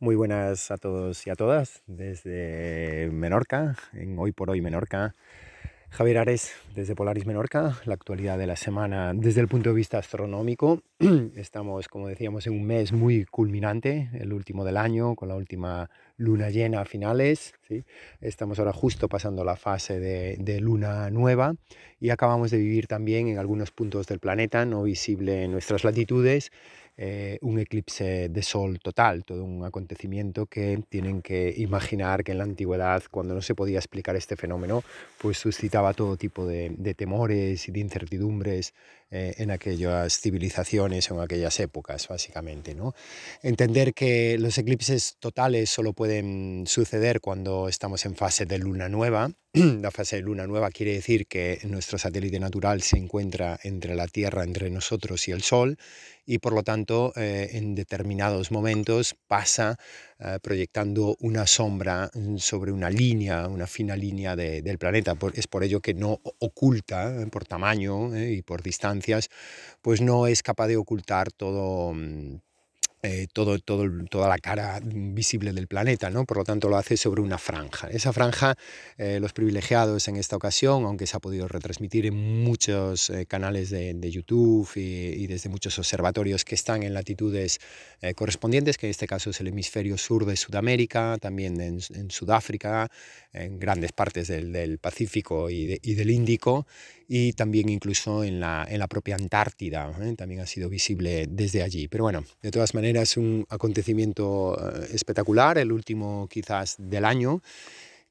Muy buenas a todos y a todas desde Menorca, en Hoy por Hoy Menorca. Javier Ares desde Polaris Menorca, la actualidad de la semana desde el punto de vista astronómico. Estamos, como decíamos, en un mes muy culminante, el último del año, con la última luna llena a finales. ¿sí? Estamos ahora justo pasando la fase de, de, luna nueva y acabamos de vivir también en algunos puntos del planeta, no visible en nuestras latitudes, eh, un eclipse de sol total, todo un acontecimiento que tienen que imaginar que en la antigüedad, cuando no se podía explicar este fenómeno, pues suscitaba todo tipo de, de temores y de incertidumbres eh, en aquellas civilizaciones o en aquellas épocas, básicamente. ¿no? Entender que los eclipses totales solo pueden suceder cuando estamos en fase de luna nueva. la fase de luna nueva quiere decir que nuestro satélite natural se encuentra entre la Tierra, entre nosotros y el Sol, y por lo tanto eh, en determinados momentos pasa eh, proyectando una sombra mm, sobre una línea, una fina línea de, del planeta. es por ello que no oculta, por tamaño y por distancia, pues no es capaz de ocultar todo, mm, eh, todo, todo, toda la cara visible del planeta, ¿no? por lo tanto lo hace sobre una franja. Esa franja, eh, los privilegiados en esta ocasión, aunque se ha podido retransmitir en muchos eh, canales de, de, YouTube y, y, desde muchos observatorios que están en latitudes correspondientes, que en este caso es el hemisferio sur de Sudamérica, también en, en Sudáfrica, en grandes partes del, del Pacífico y, de, y, del Índico, y también incluso en la, en la propia Antártida, también ha sido visible desde allí. Pero bueno, de todas maneras, es un acontecimiento eh, espectacular, el último quizás del año,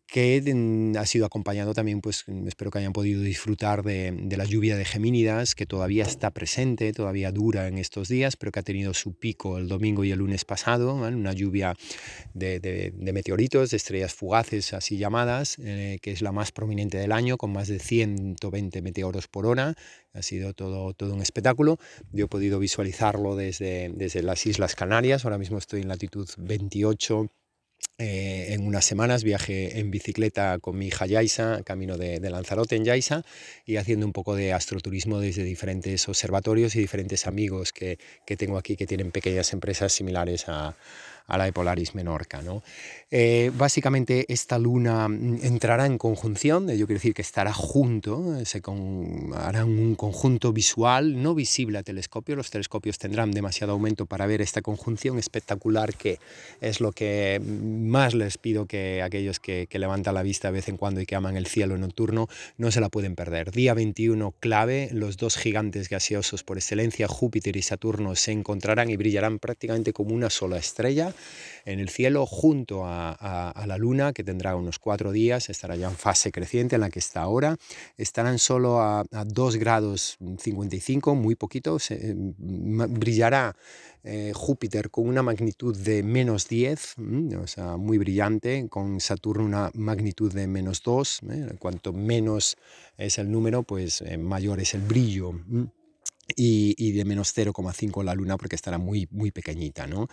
que ha sido acompañado también, pues espero que hayan podido disfrutar de, la lluvia de Gemínidas, que todavía está presente, todavía dura en estos días, pero que ha tenido su pico el domingo y el lunes pasado, una lluvia de, meteoritos, de estrellas fugaces así llamadas, eh, que es la más prominente del año, con más de 120 meteoros por hora, ha sido todo, todo un espectáculo. Yo he podido visualizarlo desde, desde las Islas Canarias, ahora mismo estoy en latitud 28 eh, en unas semanas viajé en bicicleta con mi hija Yaisa, camino de, de, Lanzarote en Yaisa, y haciendo un poco de astroturismo desde diferentes observatorios y diferentes amigos que, que tengo aquí que tienen pequeñas empresas similares a, a la de Menorca. ¿no? Eh, básicamente esta luna mm, entrará en conjunción, yo quiero decir que estará junto, se harán un conjunto visual no visible a telescopio, los telescopios tendrán demasiado aumento para ver esta conjunción espectacular que es lo que más les pido que aquellos que, que levantan la vista de vez en cuando y que aman el cielo nocturno no se la pueden perder. Día 21 clave, los dos gigantes gaseosos por excelencia, Júpiter y Saturno, se encontrarán y brillarán prácticamente como una sola estrella en el cielo junto a, a, a, la Luna, que tendrá unos cuatro días, estará ya en fase creciente en la que está ahora. Estarán solo a, a 2 grados 55, muy poquito. Se, eh, brillará eh, Júpiter con una magnitud de menos 10, mm, o sea, muy brillante, con Saturno una magnitud de menos 2. Eh, cuanto menos es el número, pues eh, mayor es el brillo. Mm, y, y, de menos 0,5 la Luna porque estará muy, muy pequeñita, ¿no?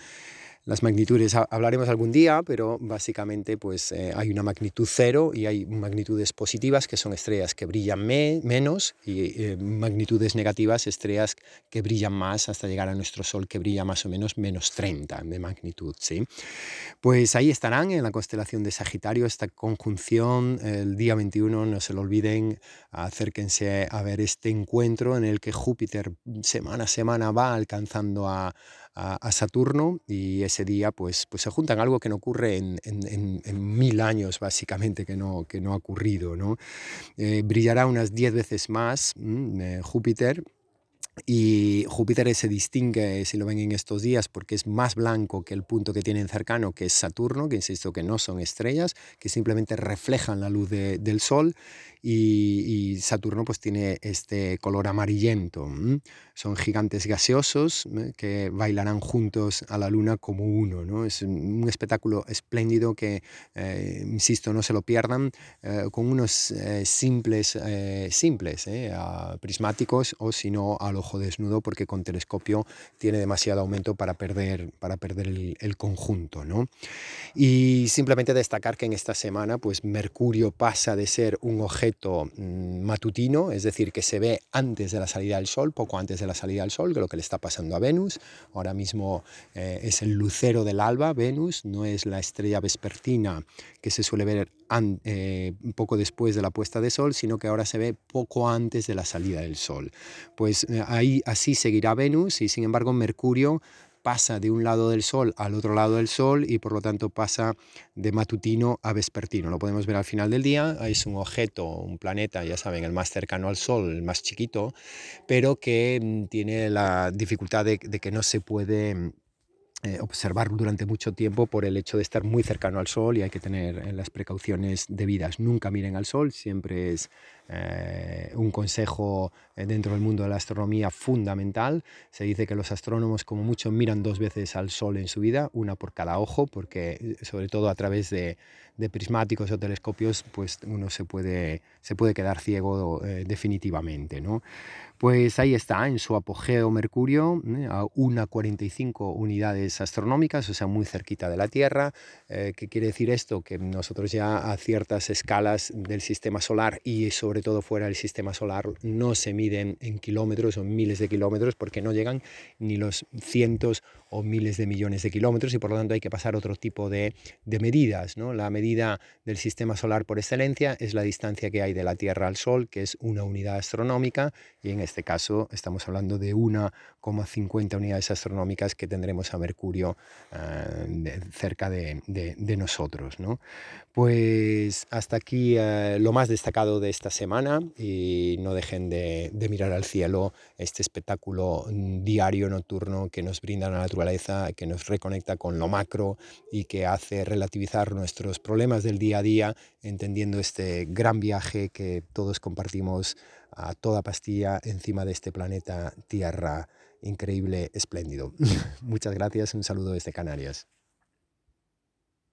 Las magnitudes hablaremos algún día, pero básicamente pues eh, hay una magnitud cero y hay magnitudes positivas que son estrellas que brillan me menos y eh, magnitudes negativas, estrellas que brillan más hasta llegar a nuestro Sol que brilla más o menos menos 30 de magnitud. ¿sí? Pues ahí estarán en la constelación de Sagitario esta conjunción el día 21, no se lo olviden, acérquense a ver este encuentro en el que Júpiter semana a semana va alcanzando a a, Saturno y ese día pues, pues se juntan algo que no ocurre en, en, mil años básicamente que no, que no ha ocurrido. ¿no? Eh, brillará unas diez veces más mmm, eh, Júpiter y Júpiter se distingue, si lo ven en estos días, porque es más blanco que el punto que tienen cercano, que es Saturno, que insisto que no son estrellas, que simplemente reflejan la luz de, del Sol, y, y, Saturno pues tiene este color amarillento. ¿m? Son gigantes gaseosos ¿m? que bailarán juntos a la Luna como uno. ¿no? Es un espectáculo espléndido que, eh, insisto, no se lo pierdan, eh, con unos eh, simples, eh, simples prismáticos o si no a lo ojo desnudo porque con telescopio tiene demasiado aumento para perder, para perder el, conjunto. ¿no? Y simplemente destacar que en esta semana pues Mercurio pasa de ser un objeto mm, matutino, es decir, que se ve antes de la salida del Sol, poco antes de la salida del Sol, que lo que le está pasando a Venus. Ahora mismo eh, es el lucero del alba, Venus, no es la estrella vespertina que se suele ver eh, un poco después de la puesta de sol, sino que ahora se ve poco antes de la salida del sol. Pues eh, ahí así seguirá Venus y sin embargo Mercurio pasa de un lado del Sol al otro lado del Sol y por lo tanto pasa de matutino a vespertino. Lo podemos ver al final del día. Es un objeto, un planeta, ya saben, el más cercano al Sol, el más chiquito, pero que mm, tiene la dificultad de que no se puede mm, eh, observar durante mucho tiempo por el hecho de estar muy cercano al sol y hay que tener eh, las precauciones debidas. Nunca miren al sol, siempre es eh, un consejo dentro del mundo de la astronomía fundamental. Se dice que los astrónomos como mucho miran dos veces al sol en su vida, una por cada ojo, porque sobre todo a través de, prismáticos o telescopios pues uno se puede, se puede quedar ciego definitivamente. ¿no? Pues ahí está, en su apogeo Mercurio, ¿eh? a 1,45 unidades astronómicas, o sea, muy cerquita de la Tierra. Eh, ¿Qué quiere decir esto? Que nosotros ya a ciertas escalas del sistema solar y sobre todo fuera del sistema solar no se miden en kilómetros o miles de kilómetros porque no llegan ni los cientos o miles de millones de kilómetros y por lo tanto hay que pasar otro tipo de, de medidas. ¿no? La medida del sistema solar por excelencia es la distancia que hay de la Tierra al Sol, que es una unidad astronómica y en este caso estamos hablando de 1,50 unidades astronómicas que tendremos a Mercurio eh, cerca de, nosotros. ¿no? Pues hasta aquí eh, lo más destacado de esta semana y no dejen de, mirar al cielo este espectáculo mm, diario nocturno que nos brinda la que nos reconecta con lo macro y que hace relativizar nuestros problemas del día a día, entendiendo este gran viaje que todos compartimos a toda pastilla encima de este planeta Tierra increíble, espléndido. Muchas gracias, un saludo desde Canarias.